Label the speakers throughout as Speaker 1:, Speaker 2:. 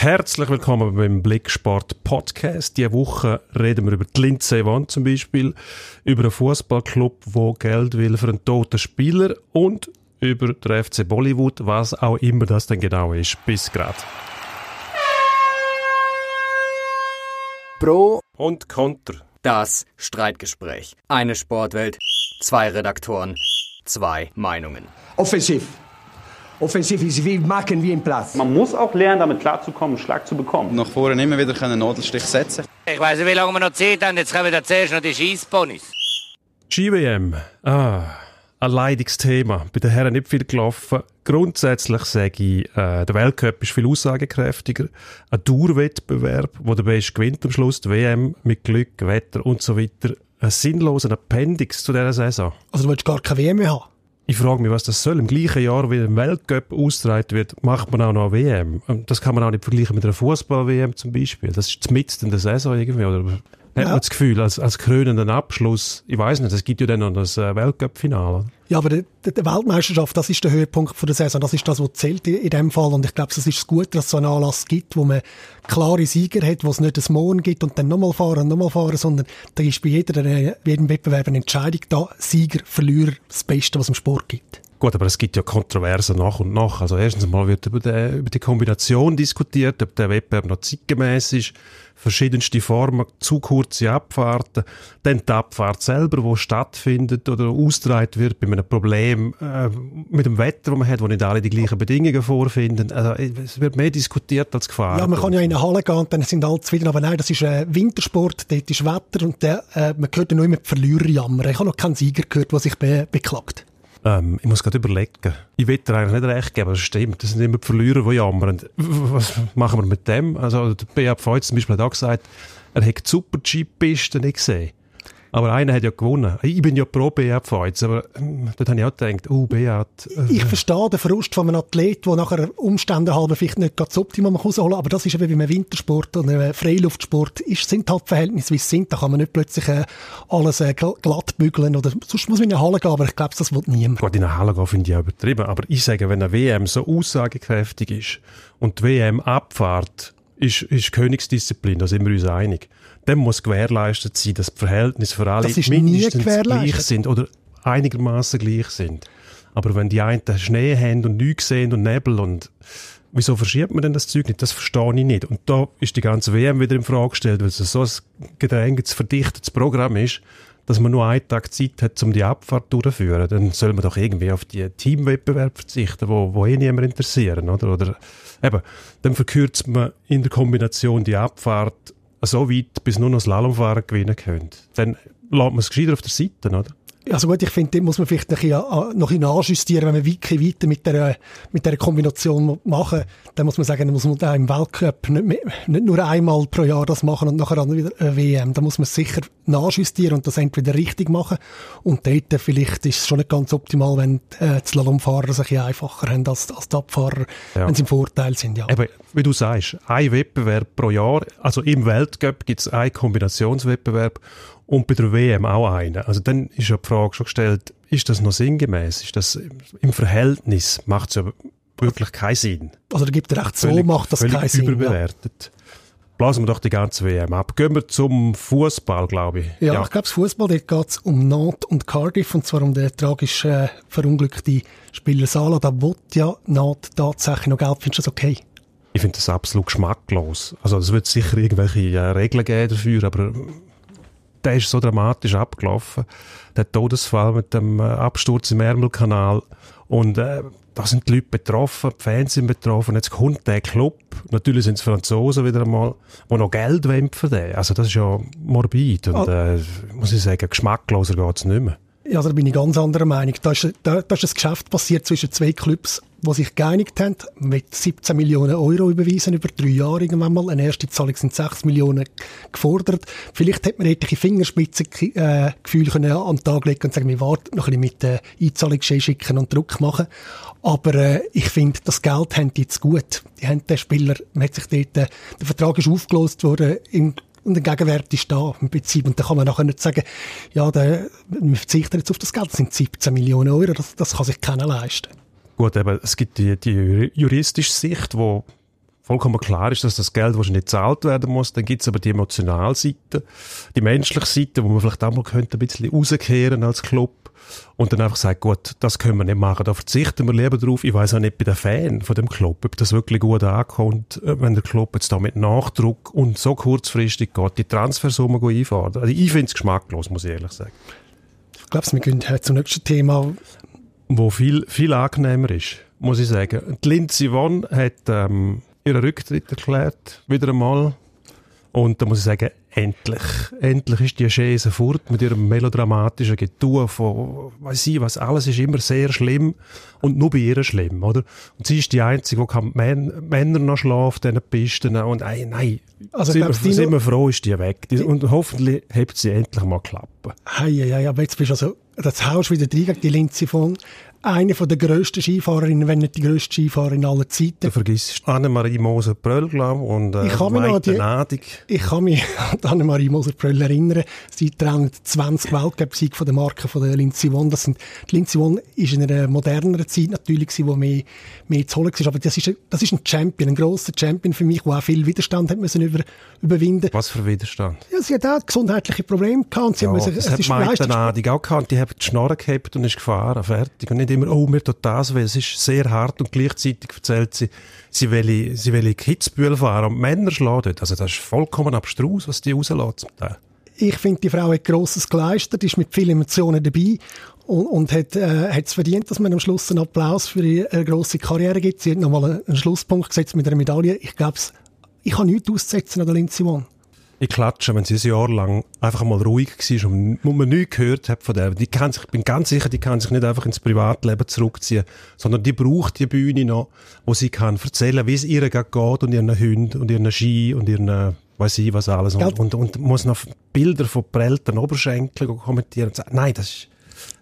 Speaker 1: Herzlich willkommen beim Blicksport Podcast. Diese Woche reden wir über die Lindsay One zum Beispiel, über einen Fußballclub, wo Geld will für einen toten Spieler und über den FC Bollywood, was auch immer das denn genau ist. Bis grad.
Speaker 2: Pro
Speaker 1: und Konter.
Speaker 2: Das Streitgespräch. Eine Sportwelt, zwei Redaktoren, zwei Meinungen.
Speaker 3: Offensiv. Offensiv ist wie machen wie im Platz.
Speaker 4: Man muss auch lernen, damit klarzukommen, einen Schlag zu bekommen.
Speaker 5: Nach vorne immer wieder einen Nadelstich setzen.
Speaker 6: Ich weiß nicht, wie lange wir noch Zeit haben. Jetzt kommen wir zuerst noch die Schießponys.
Speaker 1: GWM. Ah, ein leidiges Thema. Bei den Herren nicht viel gelaufen. Grundsätzlich sage ich, äh, der Weltcup ist viel aussagekräftiger. Ein Dauerwettbewerb, wo der Beste gewinnt am Schluss, die WM mit Glück, Wetter und so weiter. Ein sinnloser Appendix zu dieser Saison.
Speaker 7: Also du willst gar keine WM mehr haben?
Speaker 1: Ich frage mich, was das soll. Im gleichen Jahr, wie ein Weltcup ausgetragen wird, macht man auch noch eine WM. Und das kann man auch nicht vergleichen mit einer Fußball-WM zum Beispiel. Das ist mitten in der Saison irgendwie. Oder hat
Speaker 7: Ja.
Speaker 1: man das Gefühl, als, als krönenden Abschluss, ich weiß nicht, es gibt ja dann noch das äh, Weltcup-Finale.
Speaker 7: Ja, aber die, die Weltmeisterschaft, das ist der Höhepunkt von der Saison. Das ist das, was zählt in, dem Fall. Und ich glaube, es ist gut, dass es so einen Anlass gibt, wo man klare Sieger hat, wo es nicht ein Mohn gibt und dann nochmal fahren, nochmal fahren, sondern da ist bei jeder, äh, jedem Wettbewerb eine Entscheidung da. Sieger, Verlierer, das Beste, was es im Sport gibt.
Speaker 1: Gut, aber es gibt ja Kontroversen nach und nach. Also erstens mal wird über die, über die Kombination diskutiert, ob der Wettbewerb noch zeitgemäß ist. Verschiedenste Formen, zu kurze Abfahrten. Dann die Abfahrt selber, wo stattfindet oder ausgetragen wird bei einem Problem äh, mit dem Wetter, das man hat, wo nicht alle die gleichen Bedingungen vorfinden. Also es wird mehr diskutiert als gefahren.
Speaker 7: Ja, man kann ja in eine Halle gehen und dann sind alle zufrieden. Aber nein, das ist äh, Wintersport, dort ist Wetter und der, äh, man hört ja nur immer die Verlierer jammern. Ich habe noch keinen Sieger gehört, der sich be beklagt.
Speaker 1: Ähm, ich muss gerade überlegen. Ich will dir eigentlich nicht recht geben, es stimmt. Das sind immer die Verlierer, die jammern. Was machen wir mit dem? Also, der Beat Feuz zum Beispiel hat auch gesagt, er hätte die super Jeep-Pisten nicht gesehen. Aber einer hat ja gewonnen. Ich bin ja pro Beat Feuz, aber ähm, dort habe ich auch gedacht, oh, Beat. Äh,
Speaker 7: Ich verstehe den Frust von einem Athlet, der nachher Umständen halber vielleicht nicht gerade das Optimum rausholen kann, aber das ist eben wie einem Wintersport oder einem Freiluftsport, ist, sind halt Verhältnisse, wie sie sind. Da kann man nicht plötzlich äh, alles äh, gl- glatt bügeln oder sonst muss man in eine Halle gehen, aber ich glaube, das will niemand.
Speaker 1: Gut, in eine Halle gehen finde ich auch übertrieben. Aber ich sage, wenn eine WM so aussagekräftig ist und die WM-Abfahrt ist, ist Königsdisziplin, da sind wir uns einig, dann muss gewährleistet sein, dass die Verhältnisse für alle mindestens gleich sind oder einigermaßen gleich sind. Aber wenn die einen Schnee haben und nichts sehen und Nebel und wieso verschiebt man denn das Zeug nicht? Das verstehe ich nicht. Und da ist die ganze WM wieder in Frage gestellt, weil es so ein gedrängtes, verdichtetes Programm ist, dass man nur einen Tag Zeit hat, um die Abfahrt durchzuführen. Dann soll man doch irgendwie auf die Teamwettbewerb verzichten, wo, wo eh niemand interessieren, oder? Oder eben, dann verkürzt man in der Kombination die Abfahrt so weit, bis nur noch Slalomfahren gewinnen könnt. Dann lässt man es gescheiter auf der Seite, oder?
Speaker 7: Also gut, ich finde, den muss man vielleicht noch ein bisschen, äh, noch ein bisschen nachjustieren, wenn man wirklich weiter mit der, mit der Kombination machen dann muss man sagen, dann muss man da im Weltcup nicht, mehr, nicht nur einmal pro Jahr das machen und nachher dann wieder eine WM. Da muss man es sicher nachjustieren und das entweder richtig machen und dort vielleicht ist es schon nicht ganz optimal, wenn äh, die Slalomfahrer sich einfacher haben als, als die Abfahrer,
Speaker 1: Ja.
Speaker 7: wenn sie im Vorteil sind. Ja.
Speaker 1: Eben, wie du sagst, ein Wettbewerb pro Jahr. Also im Weltcup gibt es einen Kombinationswettbewerb und bei der WM auch einen. Also dann ist ja die Frage schon gestellt, ist das noch sinngemäß? Ist das im Verhältnis? Macht es ja wirklich keinen Sinn.
Speaker 7: Also da gibt er recht, so
Speaker 1: Völlig-
Speaker 7: macht das keinen Sinn. Ja.
Speaker 1: überbewertet. Blasen wir doch die ganze WM ab. Gehen wir zum Fußball, glaube ich.
Speaker 7: Ja, ich glaube, das Fußball, dort geht es um Nantes und Cardiff, und zwar um den tragisch äh, verunglückten Spieler Sala. Da will ja Nantes tatsächlich noch Geld. Findest du das okay?
Speaker 1: Ich finde das absolut geschmacklos. Also es wird sicher irgendwelche äh, Regeln geben dafür, aber äh, der ist so dramatisch abgelaufen. Der Todesfall mit dem äh, Absturz im Ärmelkanal. Und äh, da sind die Leute betroffen, die Fans sind betroffen. Jetzt kommt der Club, natürlich sind es Franzosen wieder einmal, die noch Geld wollen für den. Also das ist ja morbid und äh, muss ich sagen, geschmackloser geht es nicht mehr.
Speaker 7: Also da bin ich ganz anderer Meinung. Da ist, da, da ist ein Geschäft passiert zwischen zwei Clubs, die sich geeinigt haben, mit 17 Millionen Euro überwiesen über drei Jahre irgendwann mal. Eine erste Zahlung sind 6 Millionen gefordert. Vielleicht hätte man etliche Fingerspitzengefühle äh, können an den Tag legen und sagen, wir warten noch ein bisschen mit der Einzahlungsschein schicken und Druck machen. Aber äh, ich finde, das Geld haben die jetzt gut. Die haben den Spieler, man hat sich dort, äh, der Vertrag ist aufgelöst worden in und der Gegenwert ist da im Prinzip. Und da kann man nachher nicht sagen, ja, der, wir verzichten jetzt auf das Geld, das sind 17 Millionen Euro, das, das kann sich keiner leisten.
Speaker 1: Gut, aber es gibt die, die juristische Sicht, wo vollkommen klar ist, dass das Geld wahrscheinlich gezahlt werden muss. Dann gibt's aber die emotionale Seite, die menschliche Seite, wo man vielleicht auch mal könnte ein bisschen rauskehren als Club und dann einfach sagt, gut, das können wir nicht machen, da verzichten wir lieber drauf. Ich weiß auch nicht bei den Fan von dem Club, ob das wirklich gut ankommt, äh, wenn der Club jetzt da mit Nachdruck und so kurzfristig geht, die Transfersumme einfahren. Also ich finde es geschmacklos, muss ich ehrlich sagen.
Speaker 7: Ich glaube, wir gehen zum nächsten Thema.
Speaker 1: Wo viel, viel angenehmer ist, muss ich sagen. Die Lindsay Vonn hat ähm, ihren Rücktritt erklärt, wieder einmal. Und da muss ich sagen, endlich, endlich ist die Chaise fort mit ihrem melodramatischen Getue von, weiß ich was, alles ist immer sehr schlimm und nur bei ihr schlimm, oder? Und sie ist die Einzige, die kann Män Männer noch schlafen auf diesen Pisten und ey, nein,
Speaker 7: Also,
Speaker 1: sind,
Speaker 7: glaubst
Speaker 1: wir,
Speaker 7: du,
Speaker 1: sind wir froh, ist die weg. Die, und hoffentlich hebt sie endlich mal klappen.
Speaker 7: Hey, ja, ja, aber jetzt bist du also, das haust du wieder rein gegen die Lindsay von eine von der grössten Skifahrerinnen, wenn nicht die grösste Skifahrerin aller
Speaker 1: Du
Speaker 7: Zeiten.
Speaker 1: vergisst Annemarie Moser-Pröll, glaube und äh,
Speaker 7: Ich kann mich
Speaker 1: Nadig.
Speaker 7: Ich kann mich an Annemarie Moser-Pröll erinnern. Sie tragen 20 Weltcup-Siege von der Marke von der Lindsay Vonn. Das sind, die Lindsay Vonn ist in einer moderneren Zeit natürlich gewesen, wo mehr, mehr zu holen war. Aber das ist, ein- das ist ein Champion, ein grosser Champion für mich, der auch viel Widerstand hat müssen über, überwinden.
Speaker 1: Was für Widerstand?
Speaker 7: Ja, sie hat auch gesundheitliche Probleme gehabt. Sie
Speaker 1: Ja,
Speaker 7: müssen,
Speaker 1: das
Speaker 7: es
Speaker 1: hat
Speaker 7: ist
Speaker 1: Maite Nadig auch gehabt. Die hat die Schnorre gehabt und ist gefahren, fertig. Und nicht immer, oh, mir tut das weh. Es ist sehr hart und gleichzeitig erzählt sie, sie will, sie will Kitzbühel fahren und Männer schlagen dort. Also das ist vollkommen abstrus, was die rauslässt zum Teil.
Speaker 7: Ich finde, die Frau hat Grosses geleistet, ist mit vielen Emotionen dabei und, und hat äh, es verdient, dass man am Schluss einen Applaus für ihre grosse Karriere gibt. Sie hat nochmal einen, Schlusspunkt gesetzt mit einer Medaille. Ich glaube, ich habe nichts auszusetzen an der Lindsay Vonn.
Speaker 1: Ich klatsche, wenn sie ein Jahr lang einfach mal ruhig war und man nichts gehört hat von der. Die kann sich, ich bin ganz sicher, die kann sich nicht einfach ins Privatleben zurückziehen, sondern die braucht die Bühne noch, wo sie kann erzählen, wie es ihr geht und ihren Hunden und ihren Ski und ihren, äh, weiß ich was alles. Und, und, und muss noch Bilder von prellten Oberschenkeln kommentieren und sagen, nein, das ist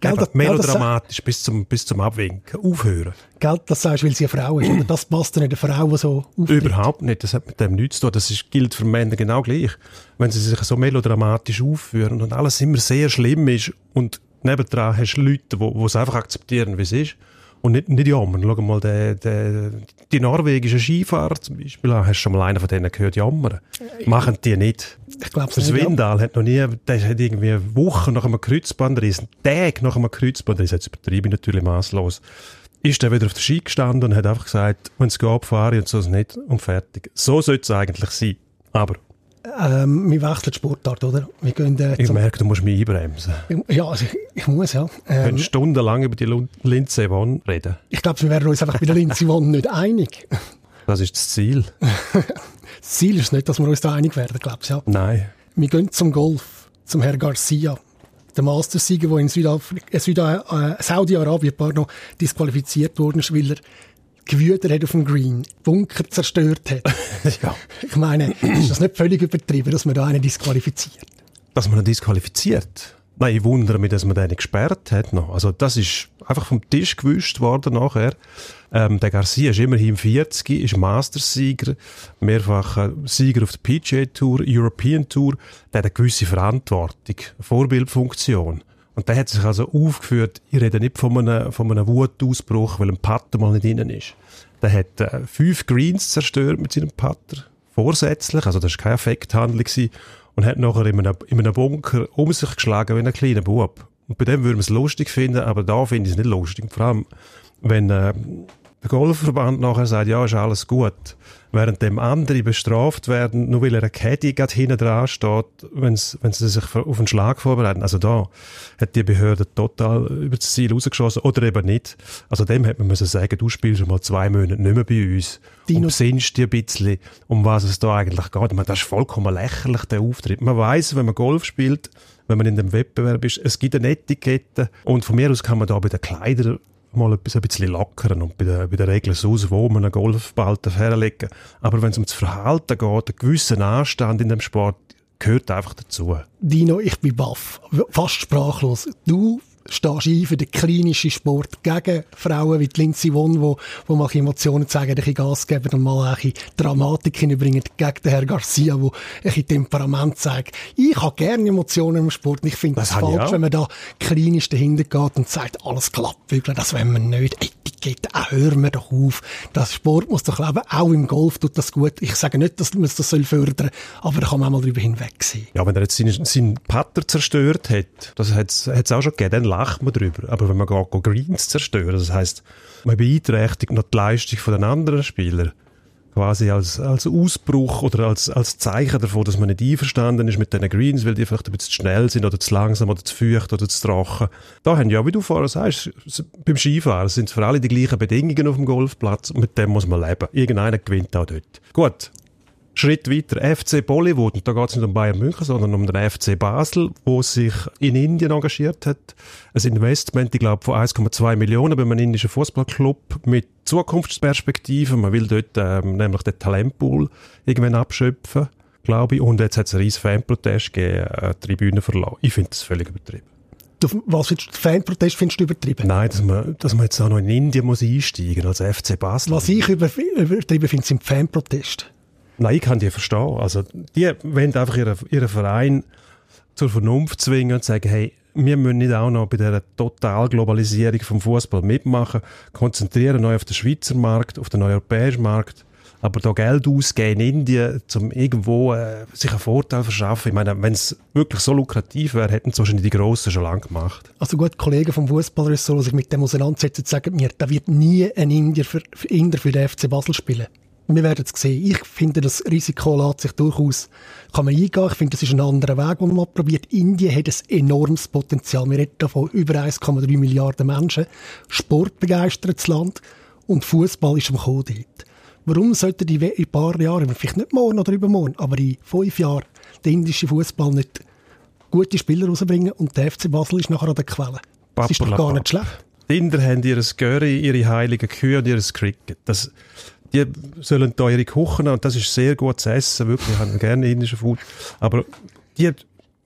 Speaker 7: Gell, das-
Speaker 1: melodramatisch bis zum, bis zum Abwinken. Aufhören.
Speaker 7: Gell, das sagst du, weil sie eine Frau ist. Oder das passt ja nicht eine Frau, die so auftritt.
Speaker 1: Überhaupt nicht. Das hat mit dem nichts zu tun. Das ist, gilt für Männer genau gleich. Wenn sie sich so melodramatisch aufführen und alles immer sehr schlimm ist und nebendran hast du Leute, die es einfach akzeptieren, wie es ist. Und nicht, nicht jammern. Schau mal, der, der, die norwegischen Skifahrer zum Beispiel, hast du schon mal einen von denen gehört jammern? Machen die nicht.
Speaker 7: Ich glaube es nicht. ja.
Speaker 1: Swindal hat noch nie, der hat irgendwie Wochen nach einem Kreuzbandriss, einen Tag nach einem Kreuzbandriss, jetzt übertreibe ich natürlich maßlos, ist er wieder auf der Ski gestanden und hat einfach gesagt, wenn es geht, fahre ich und so nicht und fertig. So sollte es eigentlich sein. Aber
Speaker 7: Ähm, wir wechseln die Sportart, oder? Wir gehen äh,
Speaker 1: ich merke, du musst mich einbremsen.
Speaker 7: Ja, also ich, ich muss, ja.
Speaker 1: Wir
Speaker 7: Ähm,
Speaker 1: können stundenlang über die Lindsay Vonn reden.
Speaker 7: ich glaube, wir werden uns einfach bei der Lindsay Vonn nicht einig.
Speaker 1: Das ist das Ziel.
Speaker 7: Das Ziel ist nicht, dass wir uns da einig werden, glaube ich, ja.
Speaker 1: Nein.
Speaker 7: Wir gehen zum Golf, zum Herr Garcia. Der Mastersieger, der in Südafrika, äh, äh, Saudi-Arabien disqualifiziert worden ist, weil er gewütet hat auf dem Green, Bunker zerstört hat.
Speaker 1: Ja.
Speaker 7: Ich meine, ist das nicht völlig übertrieben, dass man da einen disqualifiziert?
Speaker 1: Dass man ihn disqualifiziert. Nein, ich wundere mich, dass man den gesperrt hat noch. Also das ist einfach vom Tisch gewischt worden nachher. Ähm, der Garcia ist immerhin 40, ist Masters-Sieger, mehrfacher Sieger auf der PGA Tour, European Tour. Der hat eine gewisse Verantwortung, Vorbildfunktion. Und der hat sich also aufgeführt, ich rede nicht von einem, von einem Wutausbruch, weil ein Putter mal nicht innen ist. Der hat äh, fünf Greens zerstört mit seinem Putter, vorsätzlich, also das war keine Affekthandlung gewesen, und hat nachher in einem, in einem Bunker um sich geschlagen wie ein kleiner Bub. Und bei dem würde man es lustig finden, aber da finde ich es nicht lustig. Vor allem, wenn äh, der Golfverband nachher sagt, ja, ist alles gut, während dem andere bestraft werden, nur weil er ein Caddy gerade hinten dran steht, wenn sie sich auf einen Schlag vorbereiten. Also da hat die Behörde total über das Ziel rausgeschossen oder eben nicht. Also dem hätte man müssen sagen, du spielst schon mal zwei Monate nicht mehr bei uns
Speaker 7: Dino-
Speaker 1: und besinnst dir ein bisschen, um was es da eigentlich geht. Meine, das ist vollkommen lächerlich, der Auftritt. Man weiß, wenn man Golf spielt, wenn man in dem Wettbewerb ist, es gibt eine Etikette und von mir aus kann man da bei den Kleidern mal etwas ein bisschen lockern und bei den, bei den Regeln aus, wo man einen Golfball herlegen Aber wenn es um das Verhalten geht, einen gewissen Anstand in dem Sport, gehört einfach dazu.
Speaker 7: Dino, ich bin baff, fast sprachlos. Du stehst ein für den klinischen Sport gegen Frauen wie die Lindsay Vonn, wo, wo mal Emotionen zeigen, ein bisschen Gas geben und mal ein bisschen Dramatik hineinbringen gegen den Herrn Garcia, wo ein bisschen Temperament zeigt. Ich habe gerne Emotionen im Sport ich finde
Speaker 1: ich
Speaker 7: falsch, wenn man da klinisch dahinter geht und sagt, alles klappt wirklich, das wollen wir nicht. Etikette, auch hören wir doch auf. Das Sport muss doch leben, auch im Golf tut das gut. Ich sage nicht, dass man das soll fördern, aber da kann man auch mal drüber hinwegsehen.
Speaker 1: Ja, wenn er jetzt seinen, seinen Putter zerstört hat, das hat es auch schon gegeben, lacht man drüber. Aber wenn man geht, Greens zerstören, das heisst, man beeinträchtigt noch die Leistung von den anderen Spielern, quasi als, als Ausbruch oder als, als Zeichen davon, dass man nicht einverstanden ist mit diesen Greens, weil die vielleicht ein bisschen zu schnell sind oder zu langsam oder zu feucht oder zu trocken. Da haben ja, wie du vorher sagst, beim Skifahren sind für alle die gleichen Bedingungen auf dem Golfplatz und mit dem muss man leben. Irgendeiner gewinnt auch dort. Gut, Schritt weiter, FC Bollywood, und da geht es nicht um Bayern München, sondern um den FC Basel, wo sich in Indien engagiert hat. Ein Investment, ich glaube, von 1,2 Millionen bei einem indischen Fußballclub mit Zukunftsperspektiven. Man will dort ähm, nämlich den Talentpool irgendwann abschöpfen, glaube ich. Und jetzt hat es einen riesen Fanprotest gegeben, äh, die Tribüne verlassen. Ich finde das völlig übertrieben.
Speaker 7: Was findest du, Fanprotest findest du übertrieben?
Speaker 1: Nein, dass man, dass man jetzt auch noch in Indien muss einsteigen als FC Basel.
Speaker 7: Was ich über, übertrieben finde, sind Fanproteste.
Speaker 1: Nein, ich kann die verstehen. Also, die wollen einfach ihren, ihren Verein zur Vernunft zwingen und sagen, hey, wir müssen nicht auch noch bei dieser Totalglobalisierung vom Fußball mitmachen, konzentrieren neu auf den Schweizer Markt, auf den europäischen Markt, aber da Geld ausgeben in Indien, um irgendwo äh, sich einen Vorteil verschaffen. Ich meine, wenn es wirklich so lukrativ wäre, hätten es wahrscheinlich die Grossen schon lange gemacht.
Speaker 7: Also gut, Kollegen vom Fußballressort, die sich mit dem auseinandersetzen, sagen mir, da wird nie ein Indier für, für, Inder für den FC Basel spielen. Wir werden es sehen. Ich finde, das Risiko lässt sich durchaus, kann man eingehen. Ich finde, das ist ein anderer Weg, den man mal probiert. Indien hat ein enormes Potenzial. Wir reden da von über 1,3 Milliarden Menschen. Sportbegeistertes Land. Und Fußball ist am Kommen dort. Warum sollte die in ein paar Jahren, vielleicht nicht morgen oder übermorgen, aber in fünf Jahren, der indische Fußball nicht gute Spieler rausbringen und der FC Basel ist nachher an der Quelle. Das ist doch gar nicht schlecht.
Speaker 1: Die Inder haben ihr Göri, ihre heiligen Kühe und ihr Cricket. Das, die sollen Kuchen haben und das ist sehr gut zu essen, wirklich. Ich habe gerne indischen Food. Aber die,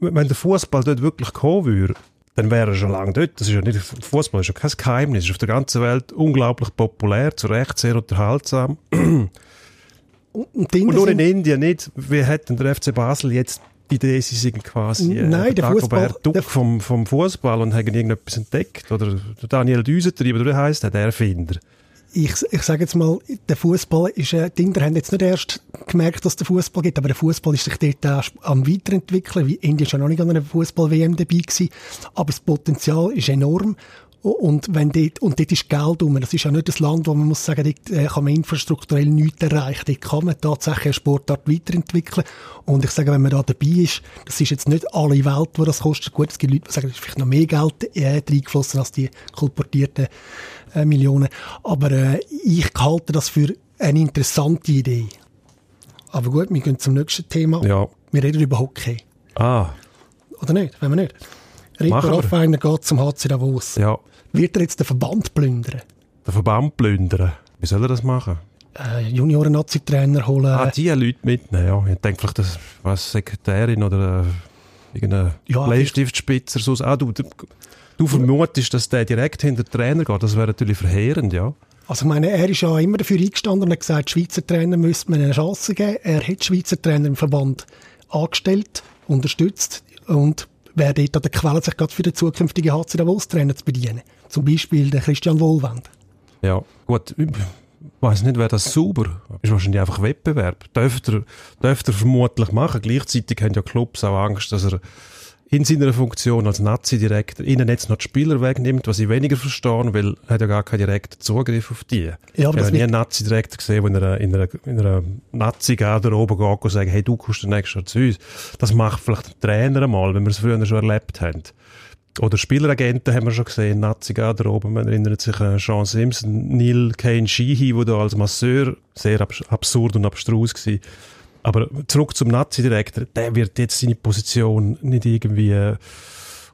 Speaker 1: wenn der Fußball dort wirklich kommen würde, dann wäre er schon lange dort. Das ist ja nicht, Fußball ist ja kein Geheimnis. ist auf der ganzen Welt unglaublich populär, zu Recht sehr unterhaltsam.
Speaker 7: Und,
Speaker 1: Und nur in Indien nicht. Wie hat denn der FC Basel jetzt die Idee, sie sind quasi äh,
Speaker 7: Nein, der Fußball- der-
Speaker 1: vom, vom Fußball und haben irgendetwas entdeckt. Oder der Daniel Düsentrieb, oder wie heisst der, der Erfinder?
Speaker 7: Ich, ich sage jetzt mal, der Fußball ist, äh, die Inder haben jetzt nicht erst gemerkt, dass der Fußball gibt, aber der Fußball ist sich dort auch am weiterentwickeln. Wie Indien ja noch nicht an einer Fußball-WM dabei gewesen, aber das Potenzial ist enorm. Und wenn dort, und dort ist Geld um. Das ist ja nicht das Land, wo man muss sagen, dort äh, kann man infrastrukturell nichts erreichen. Dort kann man tatsächlich eine Sportart weiterentwickeln. Und ich sage, wenn man da dabei ist, das ist jetzt nicht alle Welt, wo das kostet. Gut, es gibt Leute, die sagen, es ist vielleicht noch mehr Geld äh, reingeflossen als die kolportierten äh, Millionen. Aber äh, ich halte das für eine interessante Idee. Aber gut, wir gehen zum nächsten Thema.
Speaker 1: Ja.
Speaker 7: Wir reden über Hockey.
Speaker 1: Ah,
Speaker 7: Oder nicht? Wenn wir nicht. Rico
Speaker 1: wir.
Speaker 7: Raffiner geht zum HC Davos.
Speaker 1: ja.
Speaker 7: Wird er jetzt den Verband plündern?
Speaker 1: Den Verband plündern. Wie soll er das machen?
Speaker 7: Äh, Junioren-Nazi-Trainer holen?
Speaker 1: Ah, die Leute mitnehmen, ja. Ich denke vielleicht, das was Sekretärin oder äh, irgendeine
Speaker 7: Ja,
Speaker 1: Bleistiftspitzer. So. Ah, du, du, du vermutest, dass der direkt hinter den Trainer geht. Das wäre natürlich verheerend, ja.
Speaker 7: Also ich meine, er ist ja immer dafür eingestanden und hat gesagt, Schweizer Trainer müsste man eine Chance geben. Er hat Schweizer Trainer im Verband angestellt, unterstützt und wäre dort an der Quelle, sich gerade für den zukünftigen HC Davos-Trainer zu bedienen. Zum Beispiel den Christian Wohlwend.
Speaker 1: Ja, gut. Ich weiß nicht, wäre das sauber? Ist wahrscheinlich einfach Wettbewerb. Dürfte er, dürfte er vermutlich machen. Gleichzeitig haben ja Clubs auch Angst, dass er in seiner Funktion als Nazi-Direktor ihnen jetzt noch die Spieler wegnimmt, was ich weniger verstehe, weil er hat ja gar keinen direkten Zugriff auf die.
Speaker 7: Ja, aber
Speaker 1: ich habe nie einen Nazi-Direktor gesehen, der in einer, in einer, in einer Nazi-Garde oben geht und sagt, hey, du kommst nächstes Jahr zu uns. Das macht vielleicht ein Trainer einmal, wenn wir es früher schon erlebt haben. Oder Spieleragenten haben wir schon gesehen, Nazi-Garde oben. Man erinnert sich an Sean Simpson, Neil Kane Sheehy, der da als Masseur sehr abs absurd und abstrus war. Aber zurück zum Nazi-Direktor, der wird jetzt seine Position nicht irgendwie äh,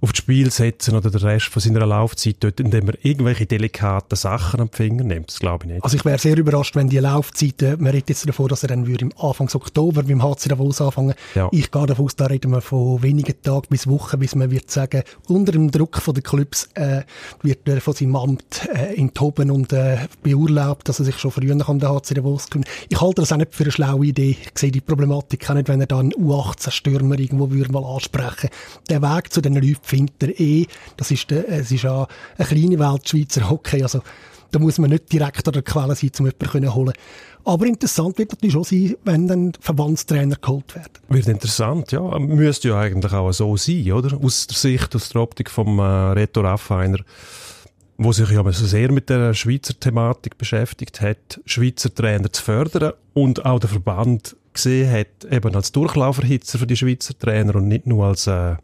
Speaker 1: auf das Spiel setzen oder den Rest von seiner Laufzeit dort, indem er irgendwelche delikaten Sachen am Finger nimmt. Das glaube ich nicht.
Speaker 7: Also ich wäre sehr überrascht, wenn die Laufzeit, äh, man redet jetzt davon, dass er dann würde im Anfang Oktober beim HC Davos anfangen.
Speaker 1: Ja.
Speaker 7: Ich gehe davon aus, da reden wir von wenigen Tagen bis Wochen, bis man wird sagen, unter dem Druck von den Clubs äh, wird er von seinem Amt äh, enthoben und äh, beurlaubt, dass er sich schon früher an den HC Davos kümmert. Ich halte das auch nicht für eine schlaue Idee. Ich sehe die Problematik auch nicht, wenn er dann U18-Stürmer irgendwo würde mal ansprechen. Der Weg zu den Leuten findet er eh. Das ist, der, es ist ja eine kleine Welt, Schweizer Hockey. Also, da muss man nicht direkt an der Quelle sein, um jemanden zu holen. Aber interessant wird natürlich schon sein, wenn dann Verbandstrainer geholt werden.
Speaker 1: Wird interessant, ja. Müsste ja eigentlich auch so sein, oder? Aus der Sicht, aus der Optik vom äh, Reto Raffiner, wo sich ja so sehr mit der Schweizer Thematik beschäftigt hat, Schweizer Trainer zu fördern und auch der Verband gesehen hat, eben als Durchlauferhitzer für die Schweizer Trainer und nicht nur als äh,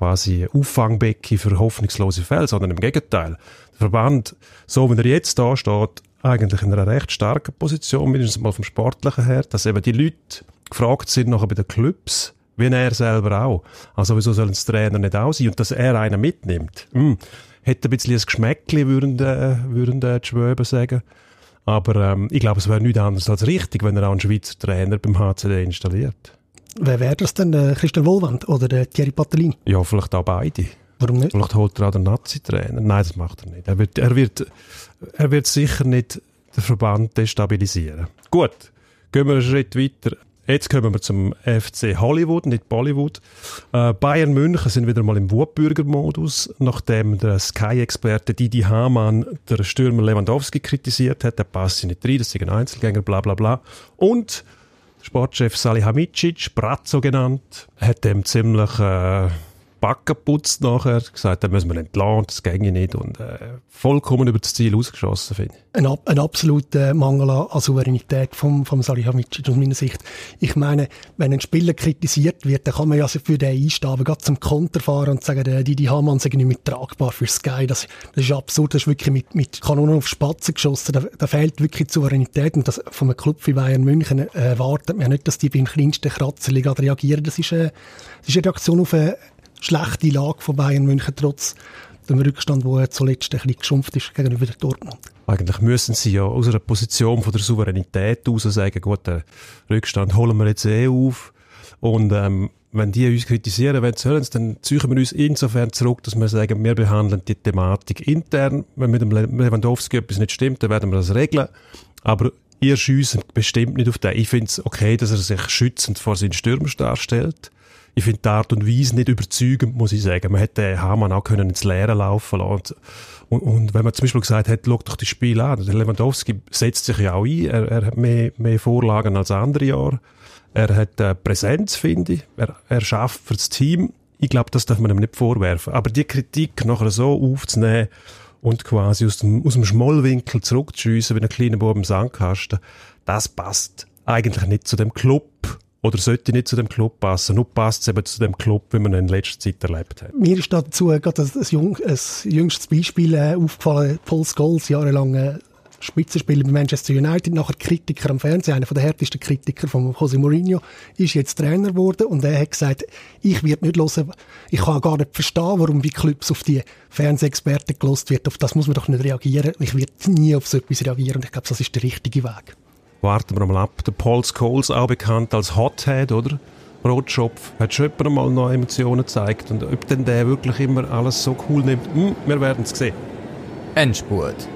Speaker 1: quasi Auffangbecken für hoffnungslose Fälle, sondern im Gegenteil. Der Verband, so wie er jetzt da steht, eigentlich in einer recht starken Position, mindestens mal vom Sportlichen her, dass eben die Leute gefragt sind nachher bei den Clubs, wie er selber auch. Also wieso sollen es Trainer nicht auch sein? Und dass er einen mitnimmt. Hm. Hätte ein bisschen ein Geschmäckchen, würden, äh, würden äh, die Schwöben sagen. Aber ähm, ich glaube, es wäre nichts anderes als richtig, wenn er auch einen Schweizer Trainer beim HCD installiert.
Speaker 7: Wer wäre das denn? Der Christian Wohlwand oder der Thierry Patellin?
Speaker 1: Ja, vielleicht auch beide.
Speaker 7: Warum nicht?
Speaker 1: Vielleicht holt er auch den Nazi-Trainer. Nein, das macht er nicht. Er wird, er wird, er wird sicher nicht den Verband destabilisieren. Gut, gehen wir einen Schritt weiter. Jetzt kommen wir zum FC Hollywood, nicht Bollywood. Äh, Bayern München sind wieder mal im Wutbürger-Modus, nachdem der Sky-Experte Didi Hamann der Stürmer Lewandowski kritisiert hat. Der passt nicht rein, das ist ein Einzelgänger, bla bla bla. Und Sportchef Salihamidzic, Brazzo genannt, hat dem ziemlich äh, Backen geputzt nachher, gesagt, den müssen wir entlassen, das ginge nicht und äh, vollkommen über das Ziel ausgeschossen, finde ich.
Speaker 7: Ein, ein absoluter Mangel an Souveränität vom, vom Salihamidzic aus meiner Sicht. Ich meine, wenn ein Spieler kritisiert wird, dann kann man ja für den einstehen, gerade zum Konter fahren und sagen, der Didi Hamann sei nicht mehr tragbar für Sky, das, das ist absurd, das ist wirklich mit, mit Kanonen auf Spatzen geschossen, da, da fehlt wirklich die Souveränität und das von einem Club wie Bayern München äh, erwartet man ja nicht, dass die beim kleinsten Kratzer reagieren. Das ist, äh, das ist eine Reaktion auf eine schlechte Lage von Bayern München, trotz dem Rückstand, wo zuletzt ein bisschen geschrumpft ist gegenüber der Dortmund.
Speaker 1: Eigentlich müssen sie ja aus einer Position von der Souveränität heraus sagen, gut, den Rückstand holen wir jetzt eh auf. Und ähm, wenn die uns kritisieren wollen, sollen dann ziehen wir uns insofern zurück, dass wir sagen, wir behandeln die Thematik intern. Wenn mit dem Le- Lewandowski etwas nicht stimmt, dann werden wir das regeln. Aber ihr schiessen bestimmt nicht auf den. Ich finde es okay, dass er sich schützend vor seinen Stürmer darstellt. Ich finde die Art und Weise nicht überzeugend, muss ich sagen. Man hätte Hamann auch können ins Leere laufen lassen. Und, und wenn man zum Beispiel gesagt hätte, schau doch das Spiel an, der Lewandowski setzt sich ja auch ein, er, er hat mehr, mehr Vorlagen als andere Jahre. Er hat äh, Präsenz, finde ich. Er, er schafft das Team. Ich glaube, das darf man ihm nicht vorwerfen. Aber die Kritik nachher so aufzunehmen und quasi aus dem, aus dem Schmollwinkel zurückzuschiessen wie ein kleiner Bub im Sandkasten, das passt eigentlich nicht zu dem Club oder sollte nicht zu dem Club passen. Nur passt es eben zu dem Club, wie man ihn in letzter Zeit erlebt hat.
Speaker 7: Mir ist dazu gerade ein, jung, ein jüngstes Beispiel äh, aufgefallen. Paul Scholes, jahrelang Spitzenspieler bei Manchester United, nachher Kritiker am Fernsehen, einer der härtesten Kritiker von Jose Mourinho, ist jetzt Trainer geworden und er hat gesagt, ich werde nicht hören, ich kann gar nicht verstehen, warum bei Clubs auf die Fernsehexperten gelost wird. Auf das muss man doch nicht reagieren. Ich werde nie auf so etwas reagieren und ich glaube, das ist der richtige Weg.
Speaker 1: Warten wir mal ab. Der Paul Scholes, auch bekannt als Hothead, oder? Rotschopf, hat schon jemand mal noch Emotionen gezeigt. Und ob denn der wirklich immer alles so cool nimmt, hm, wir werden es sehen.
Speaker 2: Endspurt.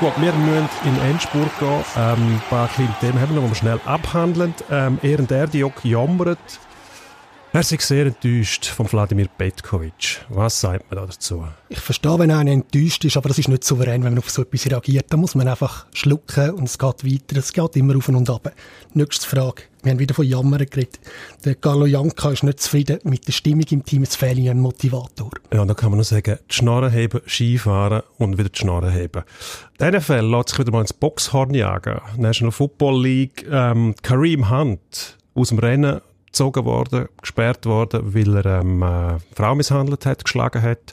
Speaker 1: Gut, wir müssen in Endspurt gehen. Ähm, ein paar kleine Themen haben wir noch, wir schnell abhandeln. Ähm, er und er, die jammert. Er ist sehr enttäuscht von Wladimir Petkovic. Was sagt man da dazu?
Speaker 7: Ich verstehe, wenn einer enttäuscht ist, aber das ist nicht souverän, wenn man auf so etwas reagiert. Da muss man einfach schlucken und es geht weiter. Es geht immer auf und ab. Nächste Frage. Wir haben wieder von Jammern geredet. Der Carlo Janka ist nicht zufrieden mit der Stimmung im Team. Es fehlt ihm ein Motivator.
Speaker 1: Ja, da kann man nur sagen, die Schnorren heben, Skifahren und wieder die Schnorren heben. Der NFL lässt sich wieder mal ins Boxhorn jagen. National Football League, ähm, Kareem Hunt aus dem Rennen gezogen worden, gesperrt worden, weil er ähm, äh, Frau misshandelt hat, geschlagen hat,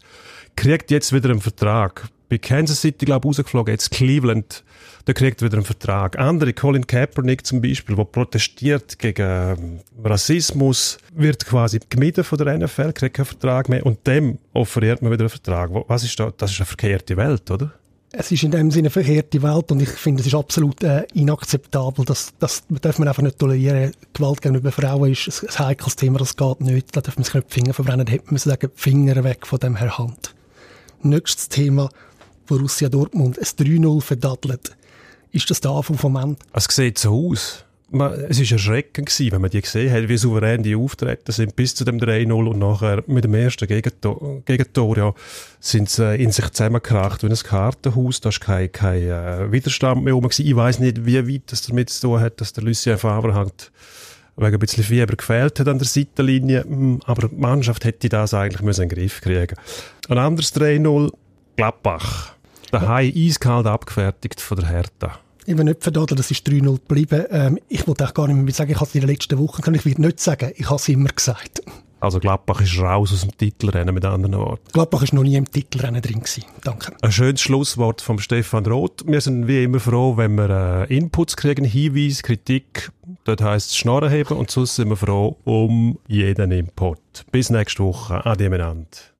Speaker 1: kriegt jetzt wieder einen Vertrag bei Kansas City, glaube ich, rausgeflogen, jetzt Cleveland, da kriegt er wieder einen Vertrag. Andere, Colin Kaepernick zum Beispiel, der protestiert gegen ähm, Rassismus, wird quasi gemieden von der NFL, kriegt keinen Vertrag mehr und dem offeriert man wieder einen Vertrag. Was ist da? Das ist eine verkehrte Welt, oder?
Speaker 7: Es ist in dem Sinne eine verkehrte Welt und ich finde, es ist absolut äh, inakzeptabel. Das, das darf man einfach nicht tolerieren. Gewalt gegenüber Frauen ist ein, heikles Thema, das geht nicht. Da darf man sich nicht die Finger verbrennen. Da hätte man sagen, die Finger weg von dem Herr Hand. Nächstes Thema, Borussia Dortmund, ein 3-0 verdattelt. Ist das der Anfang vom Ende?
Speaker 1: Es sieht so aus man, es war erschreckend, gewesen, wenn man die gesehen hat, wie souverän die auftreten sind bis zu dem 3-0 und nachher mit dem ersten Gegentor, Gegentor ja, sind sie äh, in sich zusammengekracht wie ein Kartenhaus. Da war kein, kein äh, Widerstand mehr rum. Ich weiß nicht, wie weit das damit zu tun hat, dass der Lucien Favre halt wegen ein bisschen Fieber gefehlt hat an der Seitenlinie. Hm, aber die Mannschaft hätte das eigentlich müssen in den Griff kriegen Ein anderes 3-0, Gladbach. Daheim eiskalt abgefertigt von der Hertha.
Speaker 7: Ich will nicht verdaddeln, das ist 3-0 geblieben. Ähm, ich wollte auch gar nicht mehr sagen, ich habe es in den letzten Wochen gesagt. Ich will nicht sagen, ich habe es immer gesagt.
Speaker 1: Also Gladbach ist raus aus dem Titelrennen, mit anderen Worten.
Speaker 7: Gladbach ist noch nie im Titelrennen drin gewesen. Danke.
Speaker 1: Ein schönes Schlusswort vom Stefan Roth. Wir sind wie immer froh, wenn wir äh, Inputs kriegen, Hinweise, Kritik. Dort heisst es Schnorren heben und sonst sind wir froh um jeden Input. Bis nächste Woche. Ade miteinander.